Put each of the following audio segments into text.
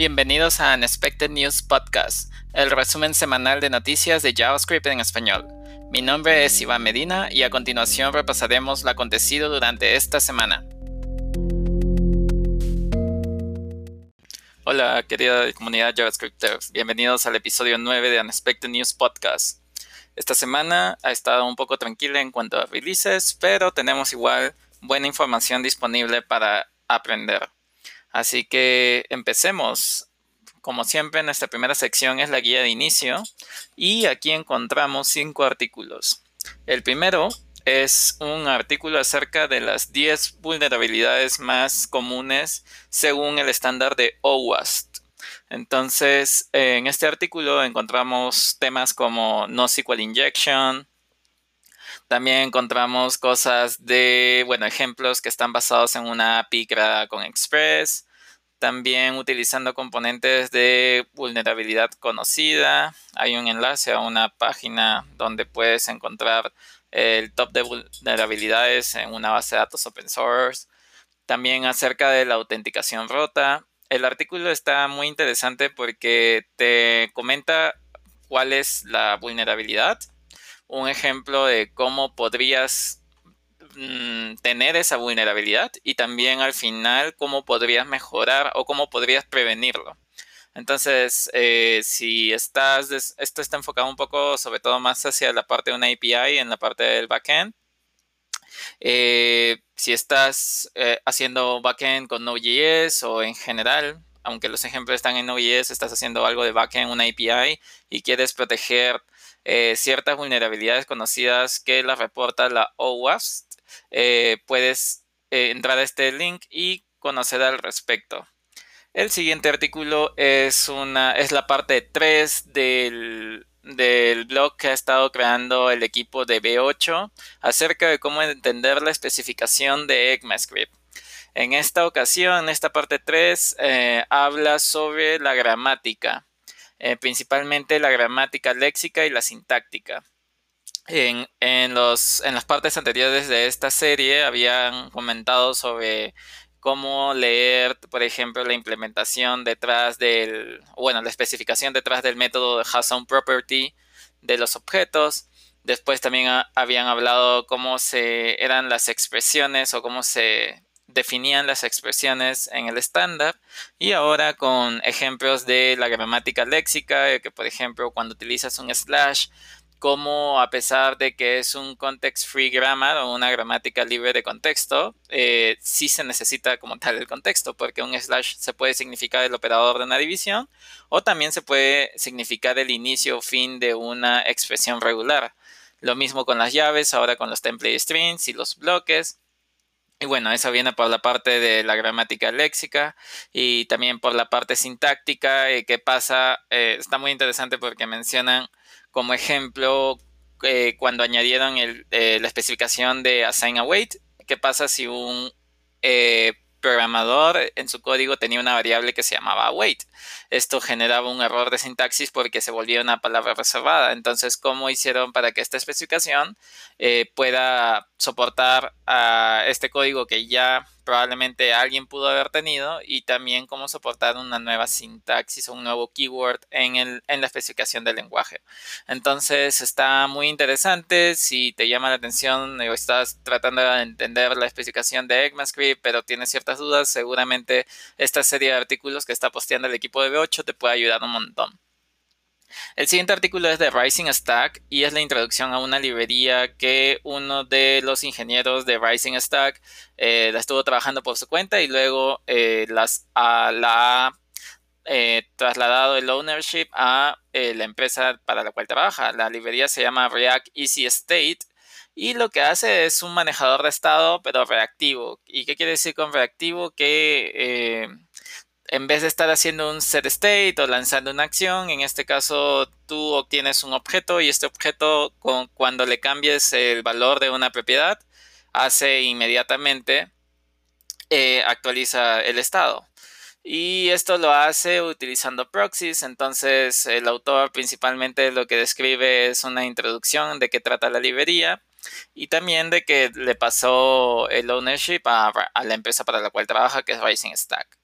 Bienvenidos a Unexpected News Podcast, el resumen semanal de noticias de JavaScript en español. Mi nombre es Iván Medina y a continuación repasaremos lo acontecido durante esta semana. Hola, querida comunidad JavaScripters. Bienvenidos al episodio 9 de Unexpected News Podcast. Esta semana ha estado un poco tranquila en cuanto a releases, pero tenemos igual buena información disponible para aprender. Así que empecemos. Como siempre, nuestra primera sección es la guía de inicio y aquí encontramos cinco artículos. El primero es un artículo acerca de las 10 vulnerabilidades más comunes según el estándar de OWASP. Entonces, en este artículo encontramos temas como NoSQL injection, también encontramos cosas de, bueno, ejemplos que están basados en una API creada con Express. También utilizando componentes de vulnerabilidad conocida. Hay un enlace a una página donde puedes encontrar el top de vulnerabilidades en una base de datos open source. También acerca de la autenticación rota. El artículo está muy interesante porque te comenta cuál es la vulnerabilidad un ejemplo de cómo podrías mm, tener esa vulnerabilidad y también al final cómo podrías mejorar o cómo podrías prevenirlo. Entonces, eh, si estás, esto está enfocado un poco sobre todo más hacia la parte de una API en la parte del backend. Eh, si estás eh, haciendo backend con Node.js o en general, aunque los ejemplos están en Node.js, estás haciendo algo de backend, una API y quieres proteger eh, ciertas vulnerabilidades conocidas que las reporta la OWASP, eh, puedes eh, entrar a este link y conocer al respecto. El siguiente artículo es, una, es la parte 3 del, del blog que ha estado creando el equipo de B8 acerca de cómo entender la especificación de ECMAScript. En esta ocasión, esta parte 3 habla sobre la gramática. Eh, principalmente la gramática léxica y la sintáctica. En, los, en las partes anteriores de esta serie habían comentado sobre cómo leer, por ejemplo, la implementación detrás del, bueno, la especificación detrás del método de JSON property de los objetos. Después también habían hablado cómo se eran las expresiones o cómo se definían las expresiones en el estándar y ahora con ejemplos de la gramática léxica, que por ejemplo cuando utilizas un slash, como a pesar de que es un context free grammar o una gramática libre de contexto, eh, sí se necesita como tal el contexto, porque un slash se puede significar el operador de una división o también se puede significar el inicio o fin de una expresión regular. Lo mismo con las llaves, ahora con los template strings y los bloques. Y bueno, eso viene por la parte de la gramática léxica y también por la parte sintáctica. Eh, ¿Qué pasa? Eh, está muy interesante porque mencionan como ejemplo eh, cuando añadieron la especificación de assign await. ¿Qué pasa si un programador en su código tenía una variable que se llamaba await? Esto generaba un error de sintaxis porque se volvía una palabra reservada. Entonces, ¿cómo hicieron para que esta especificación pueda soportar a este código que ya probablemente alguien pudo haber tenido y también cómo soportar una nueva sintaxis o un nuevo keyword en, el, en la especificación del lenguaje. Entonces está muy interesante si te llama la atención o estás tratando de entender la especificación de ECMAScript pero tienes ciertas dudas, seguramente esta serie de artículos que está posteando el equipo de B8 te puede ayudar un montón. El siguiente artículo es de Rising Stack y es la introducción a una librería que uno de los ingenieros de Rising Stack eh, la estuvo trabajando por su cuenta y luego eh, las, la ha eh, trasladado el ownership a la empresa para la cual trabaja. La librería se llama React Easy State y lo que hace es un manejador de estado pero reactivo. ¿Y qué quiere decir con reactivo? Que en vez de estar haciendo un set state o lanzando una acción, en este caso tú obtienes un objeto y este objeto cuando le cambies el valor de una propiedad hace inmediatamente eh, actualiza el estado. Y esto lo hace utilizando proxies, entonces el autor principalmente lo que describe es una introducción de qué trata la librería y también de que le pasó el ownership a, a la empresa para la cual trabaja, que es Rising Stack.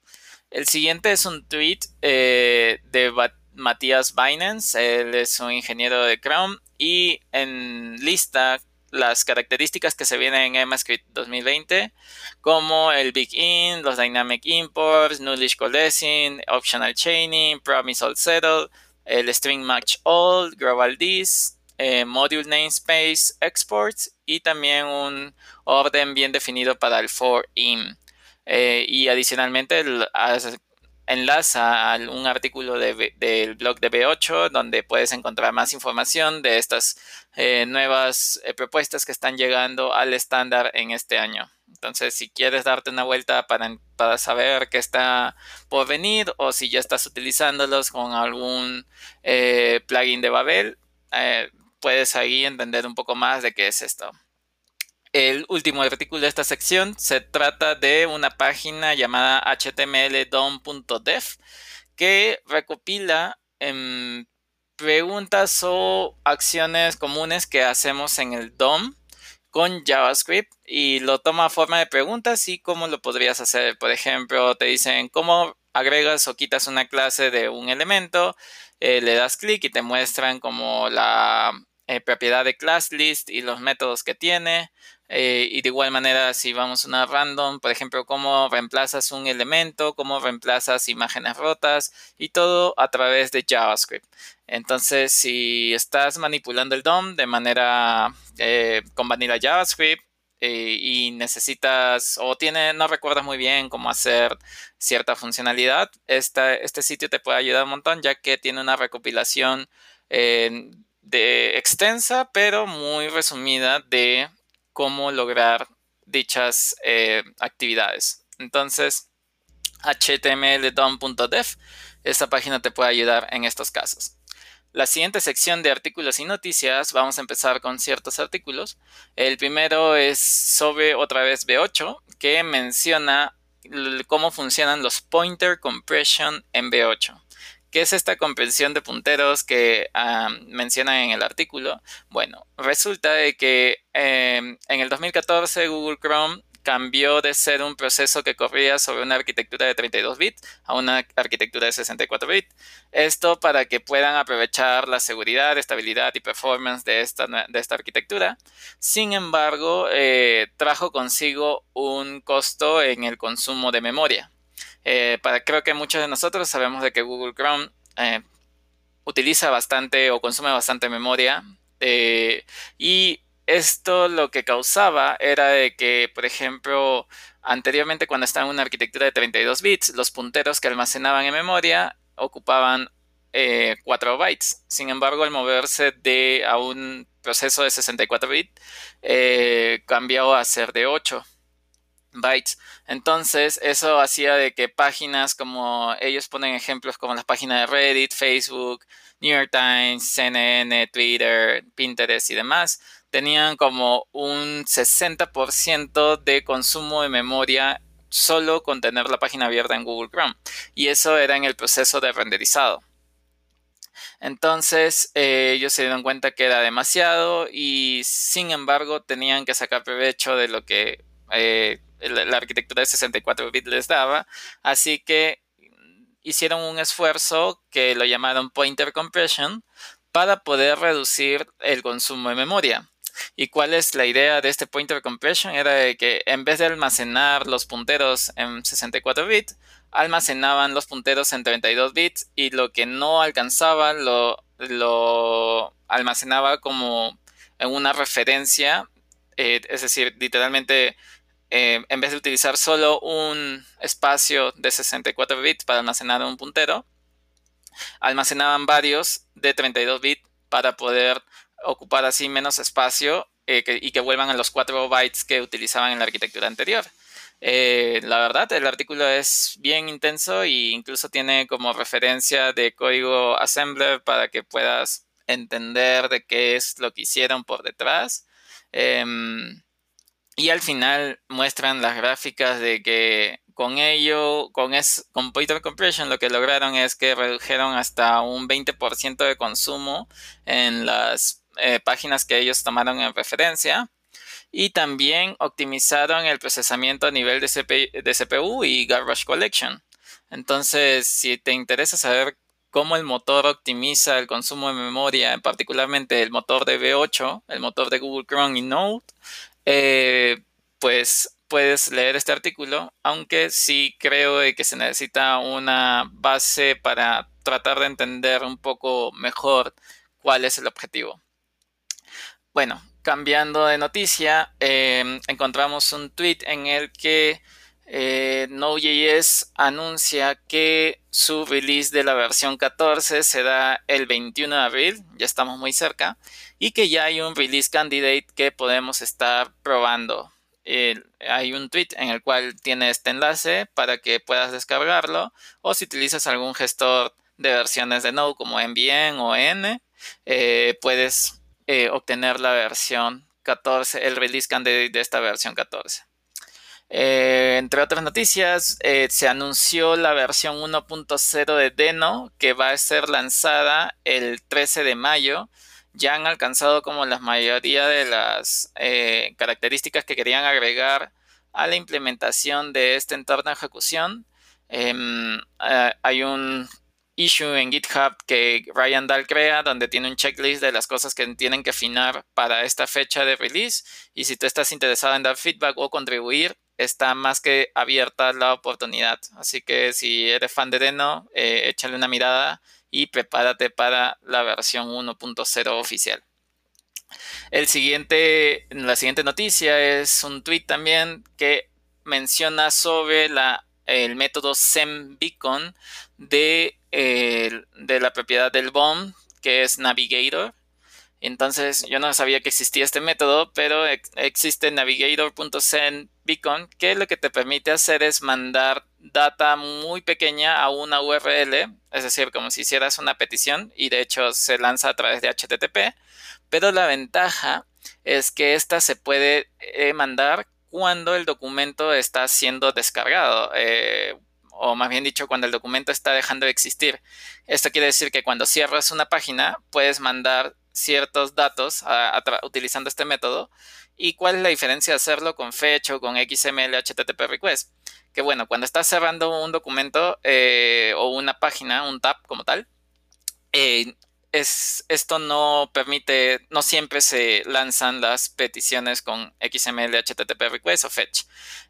El siguiente es un tweet eh, de Matías Binance, él es un ingeniero de Chrome y en lista las características que se vienen en EMAScript 2020, como el Big In, los Dynamic Imports, Nullish Coalescing, Optional Chaining, Promise All Settle, el String Match All, Global This, eh, Module Namespace Exports y también un orden bien definido para el for in. Eh, y adicionalmente enlaza a un artículo del blog de B8 donde puedes encontrar más información de estas eh, nuevas eh, propuestas que están llegando al estándar en este año. Entonces, si quieres darte una vuelta para, para, saber qué está por venir o si ya estás utilizándolos con algún eh, plugin de Babel, puedes ahí entender un poco más de qué es esto. El último artículo de esta sección se trata de una página llamada htmldom.dev que recopila em, preguntas o acciones comunes que hacemos en el DOM con JavaScript y lo toma a forma de preguntas y cómo lo podrías hacer. Por ejemplo, te dicen cómo agregas o quitas una clase de un elemento, eh, le das clic y te muestran como la eh, propiedad de class list y los métodos que tiene. Eh, y de igual manera, si vamos a una random, por ejemplo, cómo reemplazas un elemento, cómo reemplazas imágenes rotas y todo a través de JavaScript. Entonces, si estás manipulando el DOM de manera eh, con vanilla JavaScript eh, y necesitas o tiene, no recuerdas muy bien cómo hacer cierta funcionalidad, este sitio te puede ayudar un montón ya que tiene una recopilación de extensa pero muy resumida de cómo lograr dichas eh, actividades. Entonces, html.dom.dev, esta página te puede ayudar en estos casos. La siguiente sección de artículos y noticias, vamos a empezar con ciertos artículos. El primero es sobre otra vez B8, que menciona cómo funcionan los pointer compression en B8. ¿Qué es esta comprensión de punteros que mencionan en el artículo? Bueno, resulta de que em, en el 2014 Google Chrome cambió de ser un proceso que corría sobre una arquitectura de 32 bits a una arquitectura de 64 bits. Esto para que puedan aprovechar la seguridad, estabilidad y performance de esta, de esta arquitectura. Sin embargo, eh, trajo consigo un costo en el consumo de memoria. Eh, creo que muchos de nosotros sabemos de que Google Chrome eh, utiliza bastante o consume bastante memoria eh, y esto lo que causaba era de que, por ejemplo, anteriormente cuando estaba en una arquitectura de 32 bits, los punteros que almacenaban en memoria ocupaban 4 bytes. Sin embargo, al moverse de a un proceso de 64 bits, cambió a ser de 8 bytes. Entonces, eso hacía de que páginas como ellos ponen ejemplos como las páginas de Reddit, Facebook, New York Times, CNN, Twitter, Pinterest y demás, tenían como un 60% de consumo de memoria solo con tener la página abierta en Google Chrome. Y eso era en el proceso de renderizado. Entonces eh, ellos se dieron cuenta que era demasiado y sin embargo tenían que sacar provecho de lo que eh, la arquitectura de 64 bits les daba. Así que hicieron un esfuerzo que lo llamaron pointer compression para poder reducir el consumo de memoria. ¿Y cuál es la idea de este pointer compression? Era que en vez de almacenar los punteros en 64 bits, almacenaban los punteros en 32 bits y lo que no alcanzaba lo, lo almacenaba como en una referencia, eh, es decir, literalmente eh, en vez de utilizar solo un espacio de 64 bits para almacenar un puntero, almacenaban varios de 32 bits para poder ocupar así menos espacio eh, y que vuelvan a los 4 bytes que utilizaban en la arquitectura anterior. Eh, la verdad, el artículo es bien intenso e incluso tiene como referencia de código assembler para que puedas entender de qué es lo que hicieron por detrás. Em, y al final muestran las gráficas de que con ello, con, es, con Pointer Compression, lo que lograron es que redujeron hasta un 20% de consumo en las eh, páginas que ellos tomaron en referencia. Y también optimizaron el procesamiento a nivel de, de CPU y Garbage Collection. Entonces, si te interesa saber cómo el motor optimiza el consumo de memoria, particularmente el motor de V8, el motor de Google Chrome y Node, eh, pues puedes leer este artículo, aunque sí creo que se necesita una base para tratar de entender un poco mejor cuál es el objetivo. Bueno, cambiando de noticia, em, encontramos un tweet en el que eh, Node.js anuncia que su release de la versión 14 se da el 21 de abril, ya estamos muy cerca, y que ya hay un release candidate que podemos estar probando. hay un tweet en el cual tiene este enlace para que puedas descargarlo o si utilizas algún gestor de versiones de Node como NVN o N, eh, puedes eh, obtener la versión 14, el release candidate de esta versión 14. Eh, entre otras noticias, se anunció la versión 1.0 de Deno que va a ser lanzada el 13 de mayo. Ya han alcanzado como la mayoría de las eh, características que querían agregar a la implementación de este entorno de ejecución. Em, hay un issue en GitHub que Ryan Dahl crea, donde tiene un checklist de las cosas que tienen que afinar para esta fecha de release. Y si tú estás interesado en dar feedback o contribuir, está más que abierta la oportunidad. Así que si eres fan de Deno, eh, échale una mirada y prepárate para la versión 1.0 oficial. El siguiente, la siguiente noticia es un tweet también que menciona sobre el método SemBeacon de, de la propiedad del BOM, que es Navigator. Entonces yo no sabía que existía este método, pero existe navigator.sendBeacon que lo que te permite hacer es mandar data muy pequeña a una URL, es decir, como si hicieras una petición y de hecho se lanza a través de HTTP, pero la ventaja es que esta se puede eh, mandar cuando el documento está siendo descargado. Eh, o más bien dicho, cuando el documento está dejando de existir. Esto quiere decir que cuando cierras una página, puedes mandar ciertos datos utilizando este método. ¿Y cuál es la diferencia de hacerlo con Fetch o con XML HTTP Request? Que bueno, cuando estás cerrando un documento eh, o una página, un tab como tal, eh, esto no permite, no siempre se lanzan las peticiones con XML, HTTP request o fetch.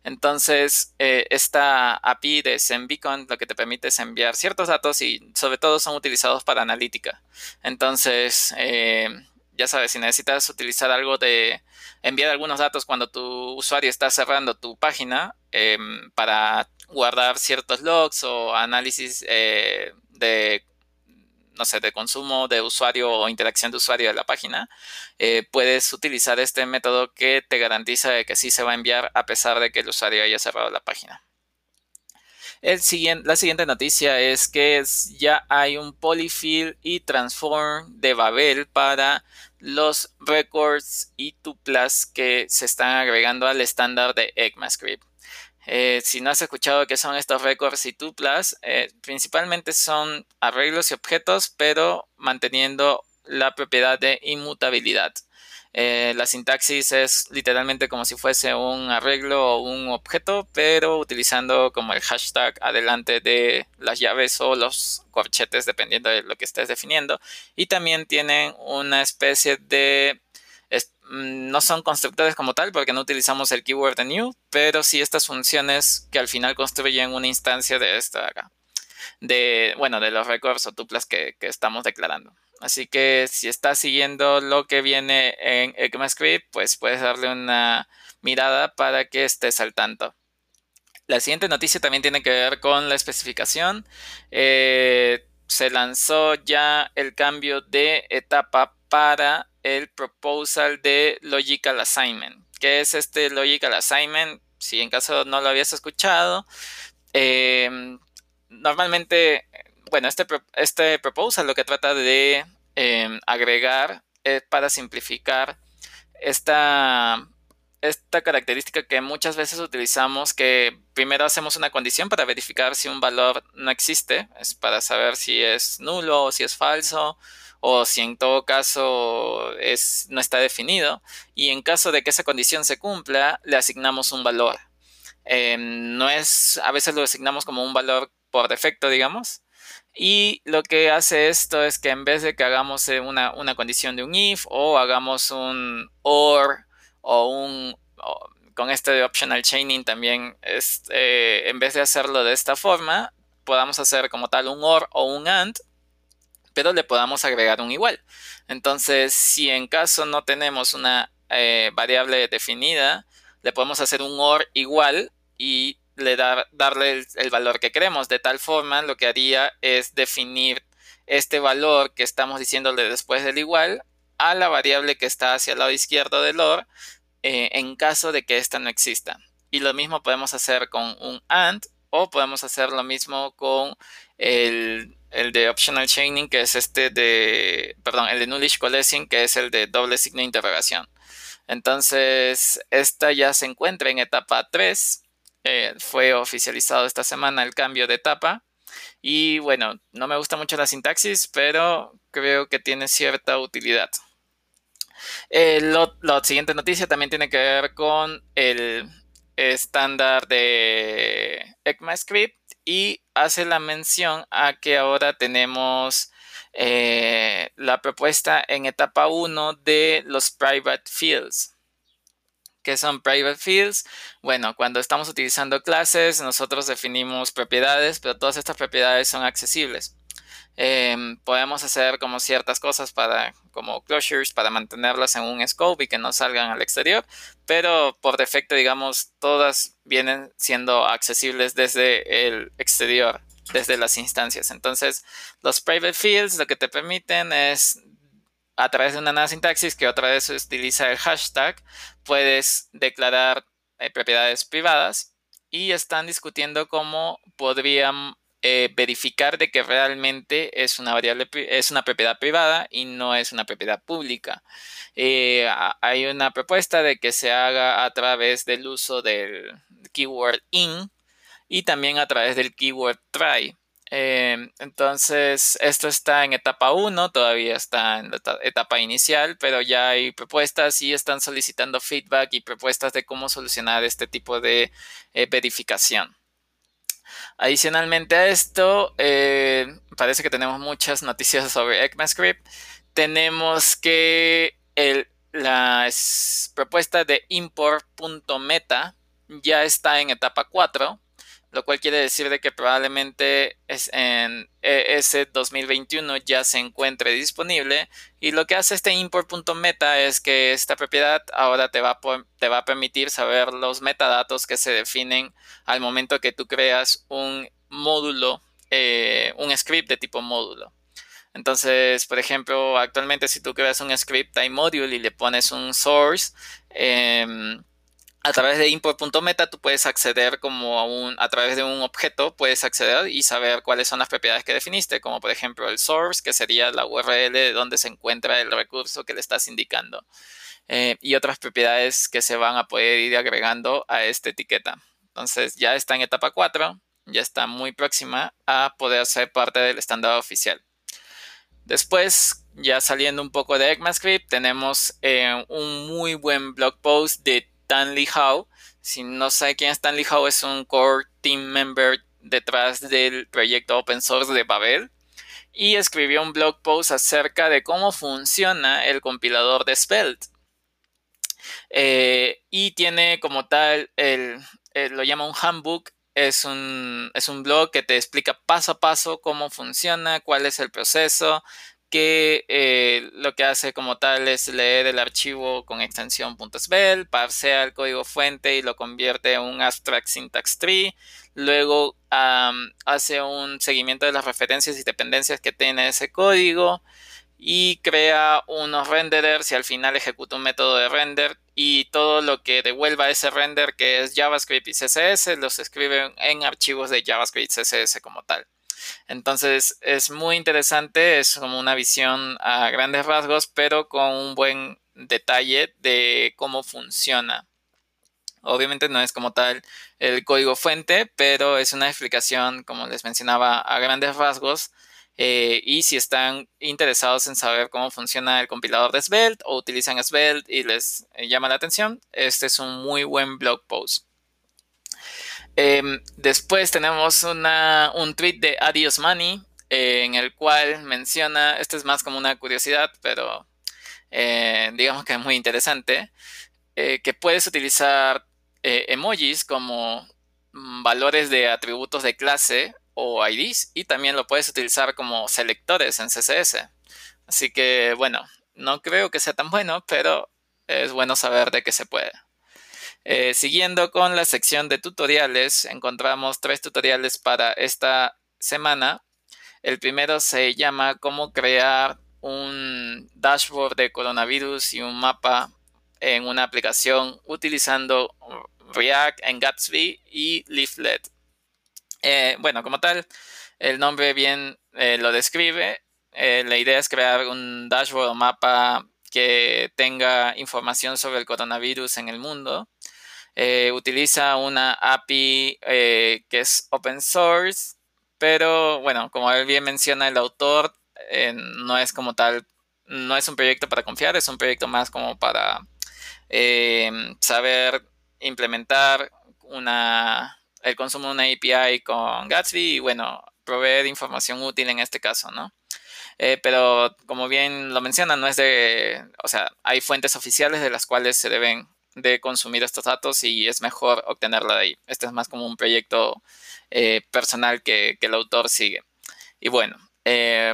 Entonces, eh, esta API de SendBeacon lo que te permite es enviar ciertos datos y sobre todo son utilizados para analítica. Entonces, eh, ya sabes, si necesitas utilizar algo de enviar algunos datos cuando tu usuario está cerrando tu página em, para guardar ciertos logs o análisis eh, de no sé, de consumo de usuario o interacción de usuario de la página, eh, puedes utilizar este método que te garantiza que sí se va a enviar a pesar de que el usuario haya cerrado la página. El siguiente, la siguiente noticia es que ya hay un polyfill y transform de Babel para los records y tuplas que se están agregando al estándar de ECMAScript. Eh, si no has escuchado qué son estos records y tuplas, eh, principalmente son arreglos y objetos, pero manteniendo la propiedad de inmutabilidad. Eh, la sintaxis es literalmente como si fuese un arreglo o un objeto, pero utilizando como el hashtag adelante de las llaves o los corchetes, dependiendo de lo que estés definiendo. Y también tienen una especie de no son constructores como tal porque no utilizamos el keyword new, pero sí estas funciones que al final construyen una instancia de esta acá. De, bueno, de los records o tuplas que, estamos declarando. Así que si estás siguiendo lo que viene en ECMAScript, pues puedes darle una mirada para que estés al tanto. La siguiente noticia también tiene que ver con la especificación. Eh, se lanzó ya el cambio de etapa para el proposal de Logical Assignment. ¿Qué es este Logical Assignment? Si en caso no lo habías escuchado, em, normalmente, bueno, este, este proposal lo que trata de em, agregar es para simplificar esta, esta característica que muchas veces utilizamos, que primero hacemos una condición para verificar si un valor no existe, es para saber si es nulo o si es falso o si en todo caso no está definido. Y en caso de que esa condición se cumpla, le asignamos un valor. Em, no es, a veces lo asignamos como un valor por defecto, digamos. Y lo que hace esto es que en vez de que hagamos eh, una, condición de un if o hagamos un or o un... con este de optional chaining también, es, eh, en vez de hacerlo de esta forma, podamos hacer como tal un or o un and, pero le podamos agregar un igual. Entonces, si en caso no tenemos una eh, variable definida, le podemos hacer un or igual y le dar, darle el, valor que queremos. De tal forma, lo que haría es definir este valor que estamos diciéndole después del igual a la variable que está hacia el lado izquierdo del OR eh, en caso de que ésta no exista. Y lo mismo podemos hacer con un AND o podemos hacer lo mismo con el, de optional chaining, que es este de, perdón, el de nullish coalescing, que es el de doble signo de interrogación. Entonces, esta ya se encuentra en etapa 3 eh, fue oficializado esta semana el cambio de etapa. Y bueno, no me gusta mucho la sintaxis, pero creo que tiene cierta utilidad. Eh, la siguiente noticia también tiene que ver con el estándar de ECMAScript y hace la mención a que ahora tenemos eh, la propuesta en etapa 1 de los private fields. ¿Qué son private fields? Bueno, cuando estamos utilizando clases, nosotros definimos propiedades, pero todas estas propiedades son accesibles. Em, podemos hacer como ciertas cosas para, como closures, para mantenerlas en un scope y que no salgan al exterior, pero por defecto, digamos, todas vienen siendo accesibles desde el exterior, desde las instancias. Entonces, los private fields lo que te permiten es a través de una nueva sintaxis que otra vez utiliza el hashtag, puedes declarar eh, propiedades privadas y están discutiendo cómo podrían eh, verificar de que realmente es una variable es una propiedad privada y no es una propiedad pública. Eh, hay una propuesta de que se haga a través del uso del keyword in y también a través del keyword try. Em, entonces, esto está en etapa 1, todavía está en la etapa inicial, pero ya hay propuestas y están solicitando feedback y propuestas de cómo solucionar este tipo de eh, verificación. Adicionalmente a esto, eh, parece que tenemos muchas noticias sobre ECMAScript. Tenemos que la propuesta de import.meta ya está en etapa 4 lo cual quiere decir de que probablemente es en e ese 2021 ya se encuentre disponible y lo que hace este import.meta es que esta propiedad ahora te va, a, te va a permitir saber los metadatos que se definen al momento que tú creas un módulo, eh, un script de tipo módulo. Entonces, por ejemplo, actualmente si tú creas un script module y le pones un source, eh, a través de import.meta tú puedes acceder como a un, a través de un objeto, puedes acceder y saber cuáles son las propiedades que definiste, como por ejemplo el source, que sería la URL de donde se encuentra el recurso que le estás indicando. Eh, y otras propiedades que se van a poder ir agregando a esta etiqueta. Entonces ya está en etapa 4, ya está muy próxima a poder ser parte del estándar oficial. Después, ya saliendo un poco de ECMAScript, tenemos eh, un muy buen blog post de Stanley Howe. Si no sabe quién es Stanley Howe, es un core team member detrás del proyecto open source de Babel y escribió un blog post acerca de cómo funciona el compilador de Svelte. Eh, y tiene como tal, el, lo llama un handbook, es un, es un blog que te explica paso a paso cómo funciona, cuál es el proceso, que eh, lo que hace como tal es leer el archivo con extensión .svel, parsea el código fuente y lo convierte en un abstract syntax tree, luego hace un seguimiento de las referencias y dependencias que tiene ese código y crea unos renderers y al final ejecuta un método de render y todo lo que devuelva ese render que es JavaScript y CSS los escribe en archivos de JavaScript y CSS como tal. Entonces es muy interesante, es como una visión a grandes rasgos, pero con un buen detalle de cómo funciona. Obviamente no es como tal el código fuente, pero es una explicación, como les mencionaba, a grandes rasgos. Eh, y si están interesados en saber cómo funciona el compilador de Svelte o utilizan Svelte y les llama la atención, este es un muy buen blog post. Em, después tenemos un tweet de Adios Money eh, en el cual menciona, esto es más como una curiosidad, pero eh, digamos que es muy interesante, eh, que puedes utilizar emojis como mm, valores de atributos de clase o IDs y también lo puedes utilizar como selectores en CSS. Así que bueno, no creo que sea tan bueno, pero es bueno saber de que se puede. Eh, siguiendo con la sección de tutoriales, encontramos tres tutoriales para esta semana. El primero se llama cómo crear un dashboard de coronavirus y un mapa en una aplicación utilizando React en Gatsby y Leaflet. Eh, bueno, como tal, el nombre bien eh, lo describe. la idea es crear un dashboard o mapa que tenga información sobre el coronavirus en el mundo. Eh, utiliza una API eh, que es open source, pero bueno, como bien menciona el autor, eh, no es como tal, no es un proyecto para confiar, es un proyecto más como para saber implementar una, el consumo de una API con Gatsby y bueno, proveer información útil en este caso, ¿no? Pero como bien lo menciona, no es de, o sea, hay fuentes oficiales de las cuales se deben de consumir estos datos y es mejor obtenerla de ahí. Este es más como un proyecto eh, personal que, el autor sigue. Y bueno, eh,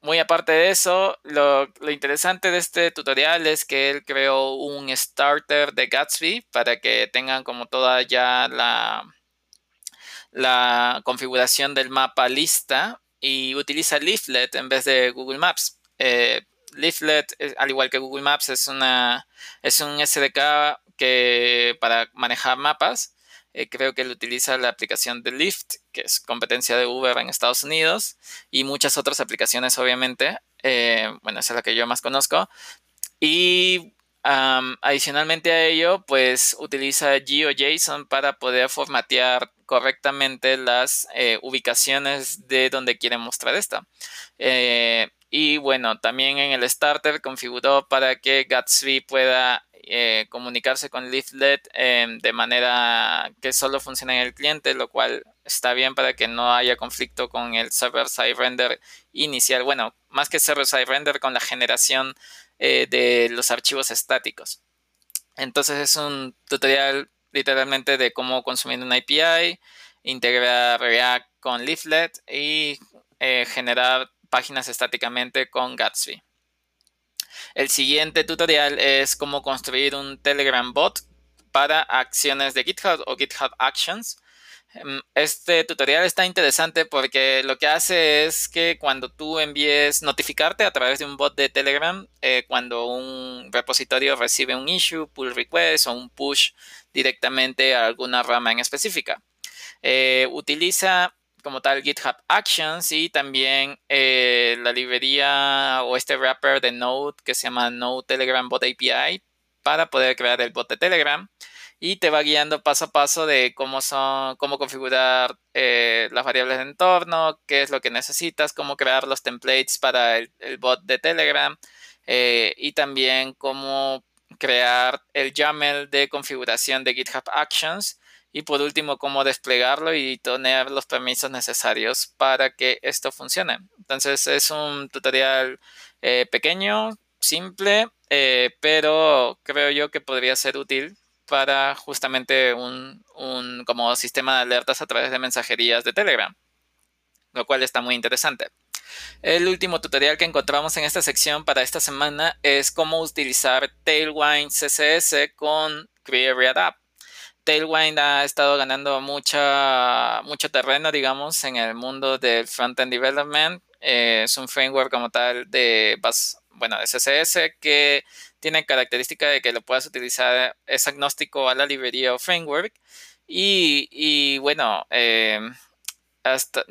muy aparte de eso, lo, interesante de este tutorial es que él creó un starter de Gatsby para que tengan como toda ya la, la configuración del mapa lista y utiliza Leaflet en vez de Google Maps. Eh, Leaflet, eh, al igual que Google Maps, es, una, es un SDK que para manejar mapas. Eh, creo que él utiliza la aplicación de Lyft, que es competencia de Uber en Estados Unidos, y muchas otras aplicaciones, obviamente. bueno, esa es la que yo más conozco. Y adicionalmente a ello, pues utiliza GeoJSON para poder formatear correctamente las eh, ubicaciones de donde quieren mostrar esta. Y bueno, también en el starter configuró para que Gatsby pueda eh, comunicarse con Leaflet de manera que solo funcione en el cliente, lo cual está bien para que no haya conflicto con el server-side render inicial. Bueno, más que server-side render, con la generación eh, de los archivos estáticos. Entonces es un tutorial literalmente de cómo consumir una API, integrar React con Leaflet y eh, generar páginas estáticamente con Gatsby. El siguiente tutorial es cómo construir un Telegram bot para acciones de GitHub o GitHub Actions. Em, este tutorial está interesante porque lo que hace es que cuando tú envíes notificarte a través de un bot de Telegram, eh, cuando un repositorio recibe un issue, pull request o un push directamente a alguna rama en específica. Eh, utiliza como tal GitHub Actions y también eh, la librería o este wrapper de Node que se llama Node Telegram Bot API para poder crear el bot de Telegram y te va guiando paso a paso de cómo son, cómo configurar eh, las variables de entorno, qué es lo que necesitas, cómo crear los templates para el, bot de Telegram eh, y también cómo crear el YAML de configuración de GitHub Actions y por último cómo desplegarlo y tener los permisos necesarios para que esto funcione. Entonces es un tutorial eh, pequeño, simple, pero creo yo que podría ser útil para justamente un, como sistema de alertas a través de mensajerías de Telegram, lo cual está muy interesante. El último tutorial que encontramos en esta sección para esta semana es cómo utilizar Tailwind CSS con Create App. Tailwind ha estado ganando mucha, mucho terreno, digamos, en el mundo del front-end development. Eh, es un framework como tal de, bueno, de CSS que tiene característica de que lo puedas utilizar, es agnóstico a la librería o framework. Y, bueno, eh,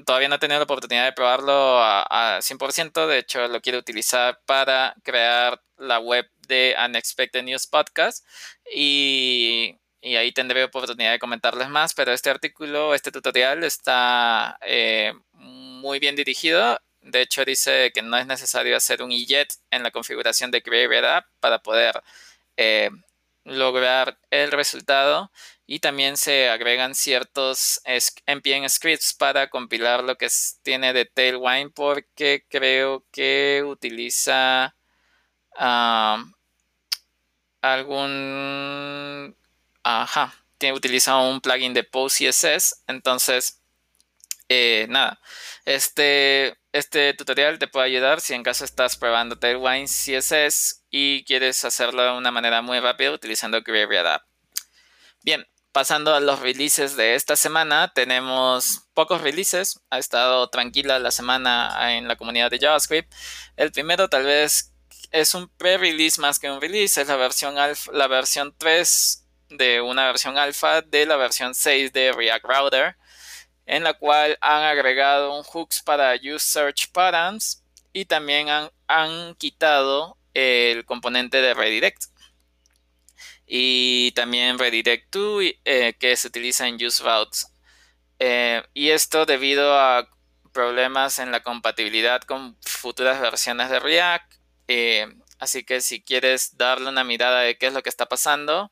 todavía no he tenido la oportunidad de probarlo a, 100%. De hecho, lo quiero utilizar para crear la web de Unexpected News Podcast. Y, ahí tendré oportunidad de comentarles más. Pero este artículo, este tutorial está eh, muy bien dirigido de hecho, dice que no es necesario hacer un IJET en la configuración de Create App para poder eh, lograr el resultado y también se agregan ciertos npm scripts para compilar lo que tiene de Tailwind porque creo que utiliza algún ajá tiene utiliza un plugin de PostCSS entonces eh, nada este este tutorial te puede ayudar si en caso estás probando Tailwind CSS y quieres hacerlo de una manera muy rápida utilizando App. Bien, pasando a los releases de esta semana, tenemos pocos releases. Ha estado tranquila la semana en la comunidad de JavaScript. El primero tal vez es un pre-release más que un release, es la versión, alfa, la versión 3 de una versión alfa de la versión 6 de React Router en la cual han agregado un hooks para use search patterns y también han, quitado el componente de redirect. Y también redirect to eh, que se utiliza en use routes. Eh, y esto debido a problemas en la compatibilidad con futuras versiones de React. Eh, así que si quieres darle una mirada de qué es lo que está pasando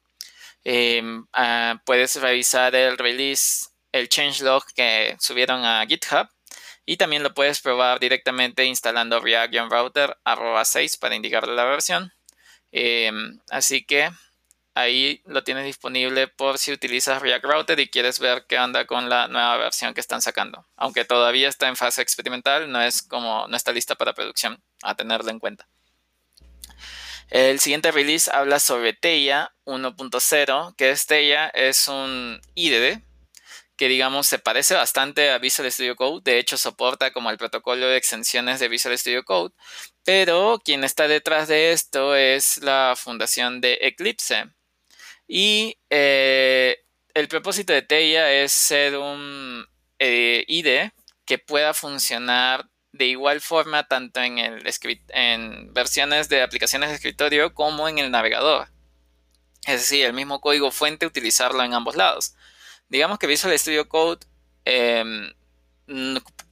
ah, puedes revisar el release el changelog que subieron a GitHub y también lo puedes probar directamente instalando react-router 6 para indicarle la versión. Em, así que ahí lo tienes disponible por si utilizas React Router y quieres ver qué onda con la nueva versión que están sacando. Aunque todavía está en fase experimental, no es como no está lista para producción, a tenerlo en cuenta. El siguiente release habla sobre Teia 1.0, que es Teia es un IDE que digamos se parece bastante a Visual Studio Code, de hecho soporta como el protocolo de extensiones de Visual Studio Code, pero quien está detrás de esto es la fundación de Eclipse. Y eh, el propósito de Teia es ser un eh, IDE que pueda funcionar de igual forma tanto en, el en versiones de aplicaciones de escritorio como en el navegador. Es decir, el mismo código fuente utilizarlo en ambos lados digamos que Visual Studio Code em,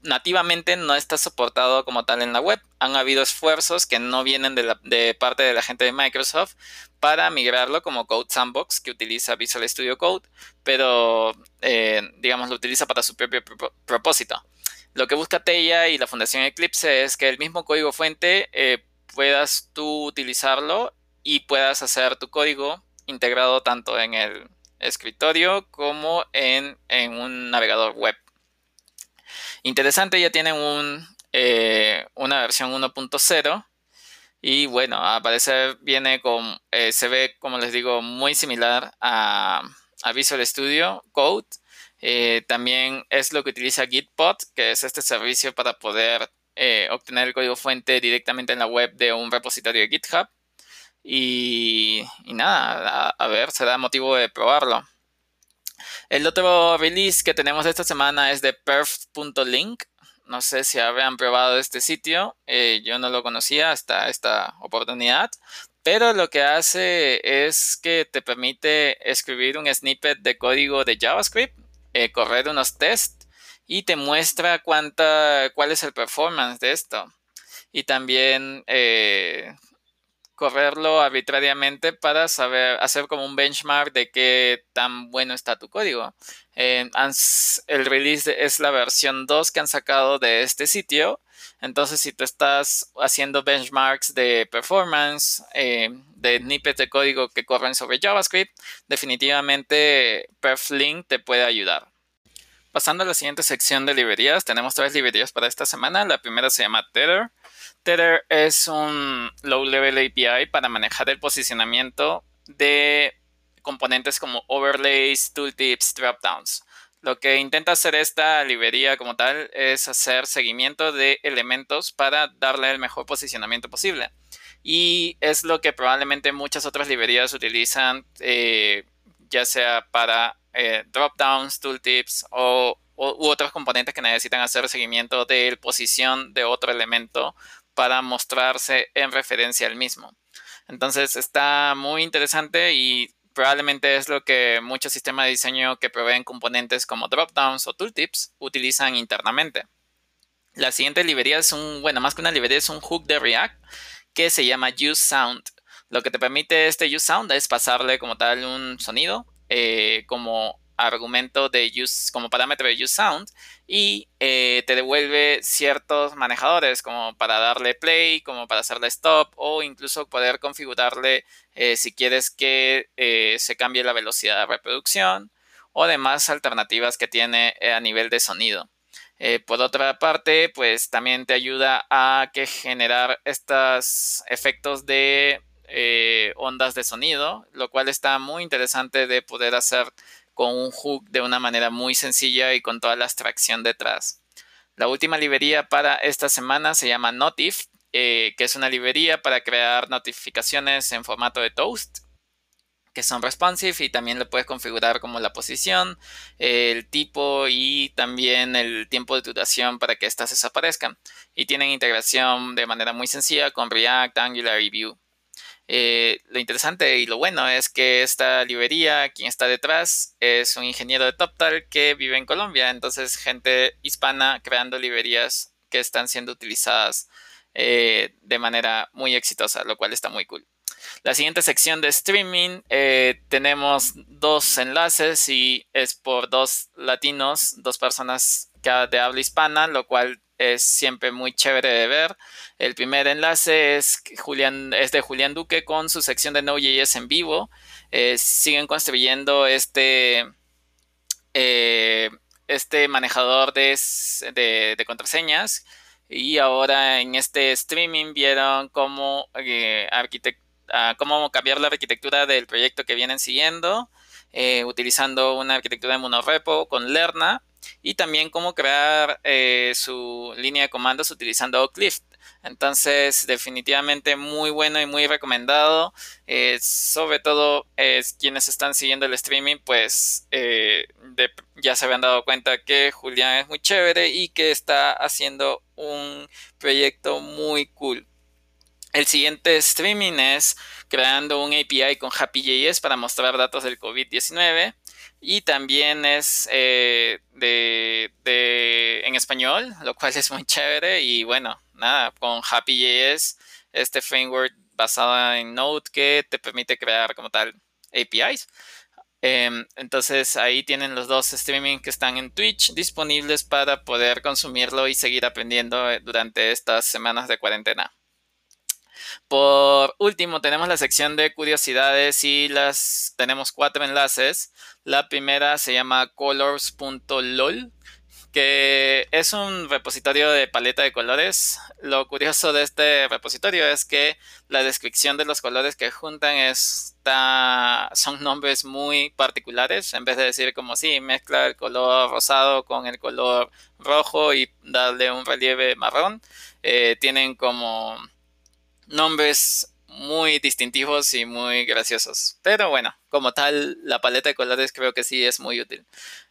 nativamente no está soportado como tal en la web. Han habido esfuerzos que no vienen de, parte de la gente de Microsoft para migrarlo como Code Sandbox que utiliza Visual Studio Code, pero eh, digamos lo utiliza para su propio propósito. Lo que busca Teia y la Fundación Eclipse es que el mismo código fuente eh, puedas tú utilizarlo y puedas hacer tu código integrado tanto en el escritorio como en, un navegador web. Interesante, ya tienen eh, una versión 1.0 y bueno, a parecer viene con, eh, se ve como les digo muy similar a, Visual Studio Code. Eh, también es lo que utiliza Gitpod, que es este servicio para poder obtener el código fuente directamente en la web de un repositorio de GitHub. Y, nada, a, ver, será motivo de probarlo. El otro release que tenemos esta semana es de perf.link. No sé si habían probado este sitio. Eh, yo no lo conocía hasta esta oportunidad. Pero lo que hace es que te permite escribir un snippet de código de JavaScript, eh, correr unos tests y te muestra cuánta, cuál es el performance de esto. Y también eh, correrlo arbitrariamente para saber, hacer como un benchmark de qué tan bueno está tu código. Eh, el release es la versión 2 que han sacado de este sitio. Entonces, si tú estás haciendo benchmarks de performance, eh, de snippets de código que corren sobre JavaScript, definitivamente Perflink te puede ayudar. Pasando a la siguiente sección de librerías, tenemos tres librerías para esta semana. La primera se llama Tether. Tether es un low-level API para manejar el posicionamiento de componentes como overlays, tooltips, dropdowns. Lo que intenta hacer esta librería como tal es hacer seguimiento de elementos para darle el mejor posicionamiento posible. Y es lo que probablemente muchas otras librerías utilizan, eh, ya sea para eh, dropdowns, tooltips o, u otros componentes que necesitan hacer seguimiento de la posición de otro elemento para mostrarse en referencia al mismo. Entonces está muy interesante y probablemente es lo que muchos sistemas de diseño que proveen componentes como dropdowns o tooltips utilizan internamente. La siguiente librería es un, bueno, más que una librería es un hook de React que se llama UseSound. Lo que te permite este uSound es pasarle como tal un sonido eh, como argumento de use, como parámetro de uSound y eh, te devuelve ciertos manejadores como para darle play, como para hacerle stop o incluso poder configurarle eh, si quieres que se cambie la velocidad de reproducción o demás alternativas que tiene a nivel de sonido. por otra parte, pues también te ayuda a que generar estos efectos de eh, ondas de sonido, lo cual está muy interesante de poder hacer con un hook de una manera muy sencilla y con toda la abstracción detrás. La última librería para esta semana se llama Notif, eh, que es una librería para crear notificaciones en formato de toast que son responsive y también le puedes configurar como la posición, el tipo y también el tiempo de duración para que estas desaparezcan. Y tienen integración de manera muy sencilla con React, Angular y Vue. Eh, lo interesante y lo bueno es que esta librería, quien está detrás, es un ingeniero de TopTal que vive en Colombia. Entonces, gente hispana creando librerías que están siendo utilizadas eh, de manera muy exitosa, lo cual está muy cool. La siguiente sección de streaming eh, tenemos dos enlaces y es por dos latinos, dos personas de habla hispana, lo cual es siempre muy chévere de ver. El primer enlace es, Julián, es de Julián Duque con su sección de Node.js en vivo. Eh, siguen construyendo este, eh, este manejador de, de, contraseñas y ahora en este streaming vieron cómo, eh, ah, cómo cambiar la arquitectura del proyecto que vienen siguiendo. utilizando una arquitectura de monorepo con Lerna y también cómo crear eh, su línea de comandos utilizando Oaklift. Entonces, definitivamente muy bueno y muy recomendado. Eh, sobre todo, es quienes están siguiendo el streaming, pues eh, ya se habían dado cuenta que Julián es muy chévere y que está haciendo un proyecto muy cool. El siguiente streaming es creando un API con HappyJS para mostrar datos del COVID-19 y también es eh, de, en español, lo cual es muy chévere y bueno, nada, con Happy.js, este framework basado en Node que te permite crear como tal APIs. Em, entonces ahí tienen los dos streaming que están en Twitch disponibles para poder consumirlo y seguir aprendiendo eh, durante estas semanas de cuarentena. Por último, tenemos la sección de curiosidades y las tenemos cuatro enlaces. La primera se llama colors.lol, que es un repositorio de paleta de colores. Lo curioso de este repositorio es que la descripción de los colores que juntan está, son nombres muy particulares. En vez de decir como si mezcla el color rosado con el color rojo y darle un relieve marrón, eh, tienen como nombres muy distintivos y muy graciosos. Pero bueno, como tal, la paleta de colores creo que sí es muy útil.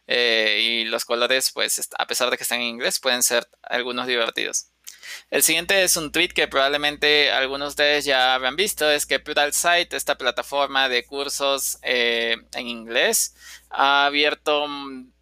Eh, y los colores, pues, a pesar de que están en inglés, pueden ser algunos divertidos. El siguiente es un tweet que probablemente algunos de ustedes ya habrán visto, es que Site, esta plataforma de cursos eh, en inglés, ha abierto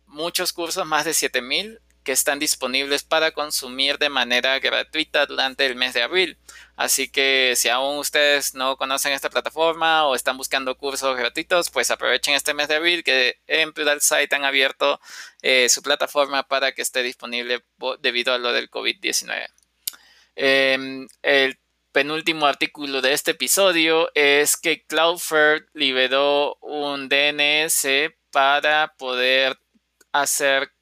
muchos cursos, más de 7000, que están disponibles para consumir de manera gratuita durante el mes de abril. Así que si aún ustedes no conocen esta plataforma o están buscando cursos gratuitos, pues aprovechen este mes de abril que en Site han abierto eh, su plataforma para que esté disponible debido a lo del COVID-19. Em, el penúltimo artículo de este episodio es que Cloudflare liberó un DNS para poder hacer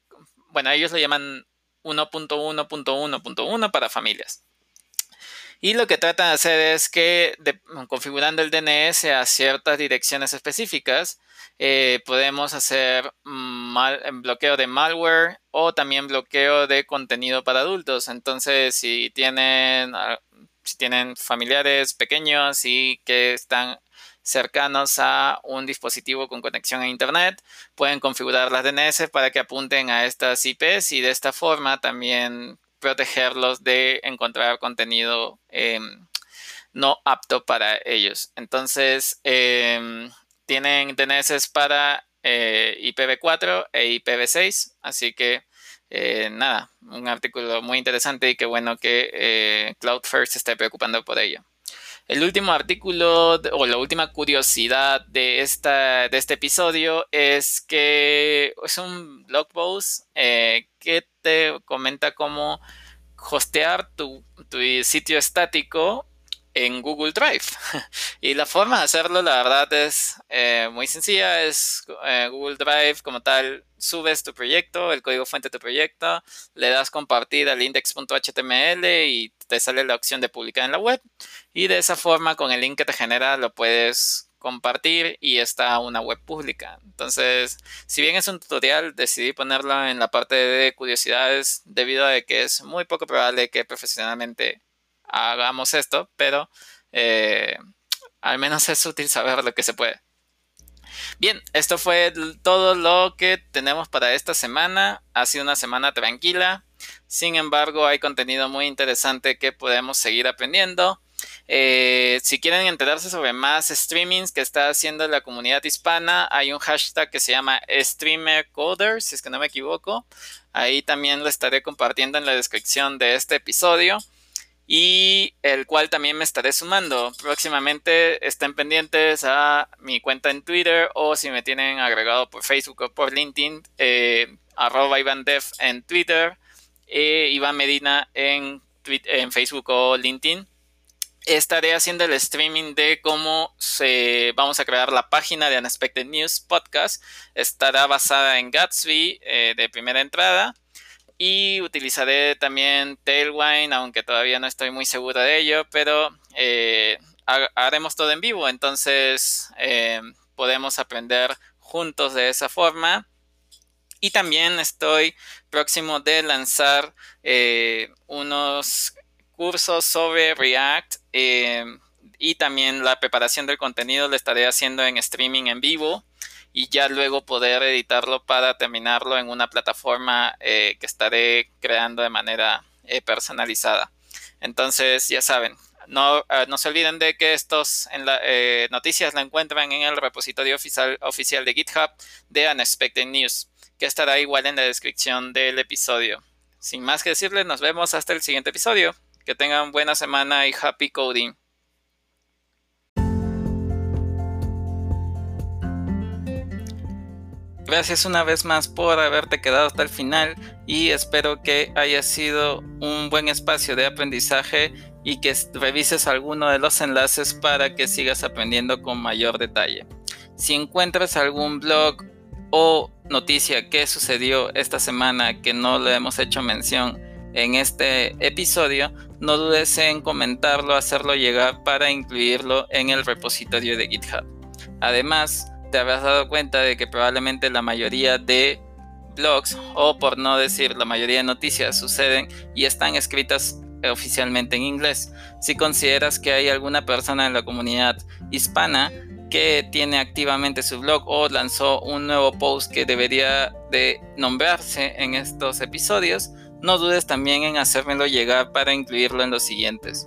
bueno, ellos lo llaman 1.1.1.1 para familias. Y lo que tratan de hacer es que configurando el DNS a ciertas direcciones específicas, eh, podemos hacer bloqueo de malware o también bloqueo de contenido para adultos. Entonces, si tienen, ah, si tienen familiares pequeños y que están cercanos a un dispositivo con conexión a Internet. Pueden configurar las DNS para que apunten a estas IPs y de esta forma también protegerlos de encontrar contenido em, no apto para ellos. Entonces, em, tienen DNS para eh, IPv4 e IPv6, así que eh, nada, un artículo muy interesante y qué bueno que eh, Cloudflare se esté preocupando por ello. El último artículo o la última curiosidad de, esta, de este episodio es que es un blog post eh, que te comenta cómo hostear tu, tu sitio estático en Google Drive. y la forma de hacerlo, la verdad, es eh, muy sencilla. Es eh, Google Drive como tal, subes tu proyecto, el código fuente de tu proyecto, le das compartir al index.html y te sale la opción de publicar en la web. Y de esa forma, con el link que te genera, lo puedes compartir y está una web pública. Entonces, si bien es un tutorial, decidí ponerlo en la parte de curiosidades debido a que es muy poco probable que profesionalmente hagamos esto, pero eh, al menos es útil saber lo que se puede. Bien, esto fue todo lo que tenemos para esta semana. Ha sido una semana tranquila. Sin embargo, hay contenido muy interesante que podemos seguir aprendiendo. Eh, si quieren enterarse sobre más streamings que está haciendo la comunidad hispana, hay un hashtag que se llama StreamerCoder, si es que no me equivoco. Ahí también lo estaré compartiendo en la descripción de este episodio y el cual también me estaré sumando. Próximamente estén pendientes a mi cuenta en Twitter o si me tienen agregado por Facebook o por LinkedIn, eh, arroba IvanDev en Twitter, e Iván Medina en, en Facebook o LinkedIn. Estaré haciendo el streaming de cómo se, vamos a crear la página de Unexpected News Podcast. Estará basada en Gatsby eh, de primera entrada y utilizaré también Tailwind, aunque todavía no estoy muy seguro de ello, pero eh, haremos todo en vivo, entonces eh, podemos aprender juntos de esa forma. Y también estoy próximo de lanzar eh, unos cursos sobre React y también la preparación del contenido lo estaré haciendo en streaming en vivo y ya luego poder editarlo para terminarlo en una plataforma eh, que estaré creando de manera eh, personalizada. Entonces, ya saben, no, eh, no, se olviden de que estos en la, noticias la encuentran en el repositorio oficial, oficial de GitHub de Unexpected News, que estará igual en la descripción del episodio. Sin más que decirles, nos vemos hasta el siguiente episodio. Que tengan buena semana y happy coding. Gracias una vez más por haberte quedado hasta el final y espero que haya sido un buen espacio de aprendizaje y que revises alguno de los enlaces para que sigas aprendiendo con mayor detalle. Si encuentras algún blog o noticia que sucedió esta semana que no le hemos hecho mención en este episodio, no dudes en comentarlo, hacerlo llegar para incluirlo en el repositorio de GitHub. Además, te habrás dado cuenta de que probablemente la mayoría de blogs, o por no decir la mayoría de noticias, suceden y están escritas oficialmente en inglés. Si consideras que hay alguna persona en la comunidad hispana que tiene activamente su blog o lanzó un nuevo post que debería de nombrarse en estos episodios, no dudes también en hacérmelo llegar para incluirlo en los siguientes.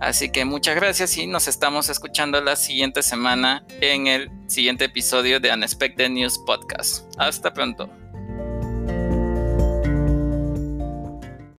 Así que muchas gracias y nos estamos escuchando la siguiente semana en el siguiente episodio de Unexpected News Podcast. Hasta pronto.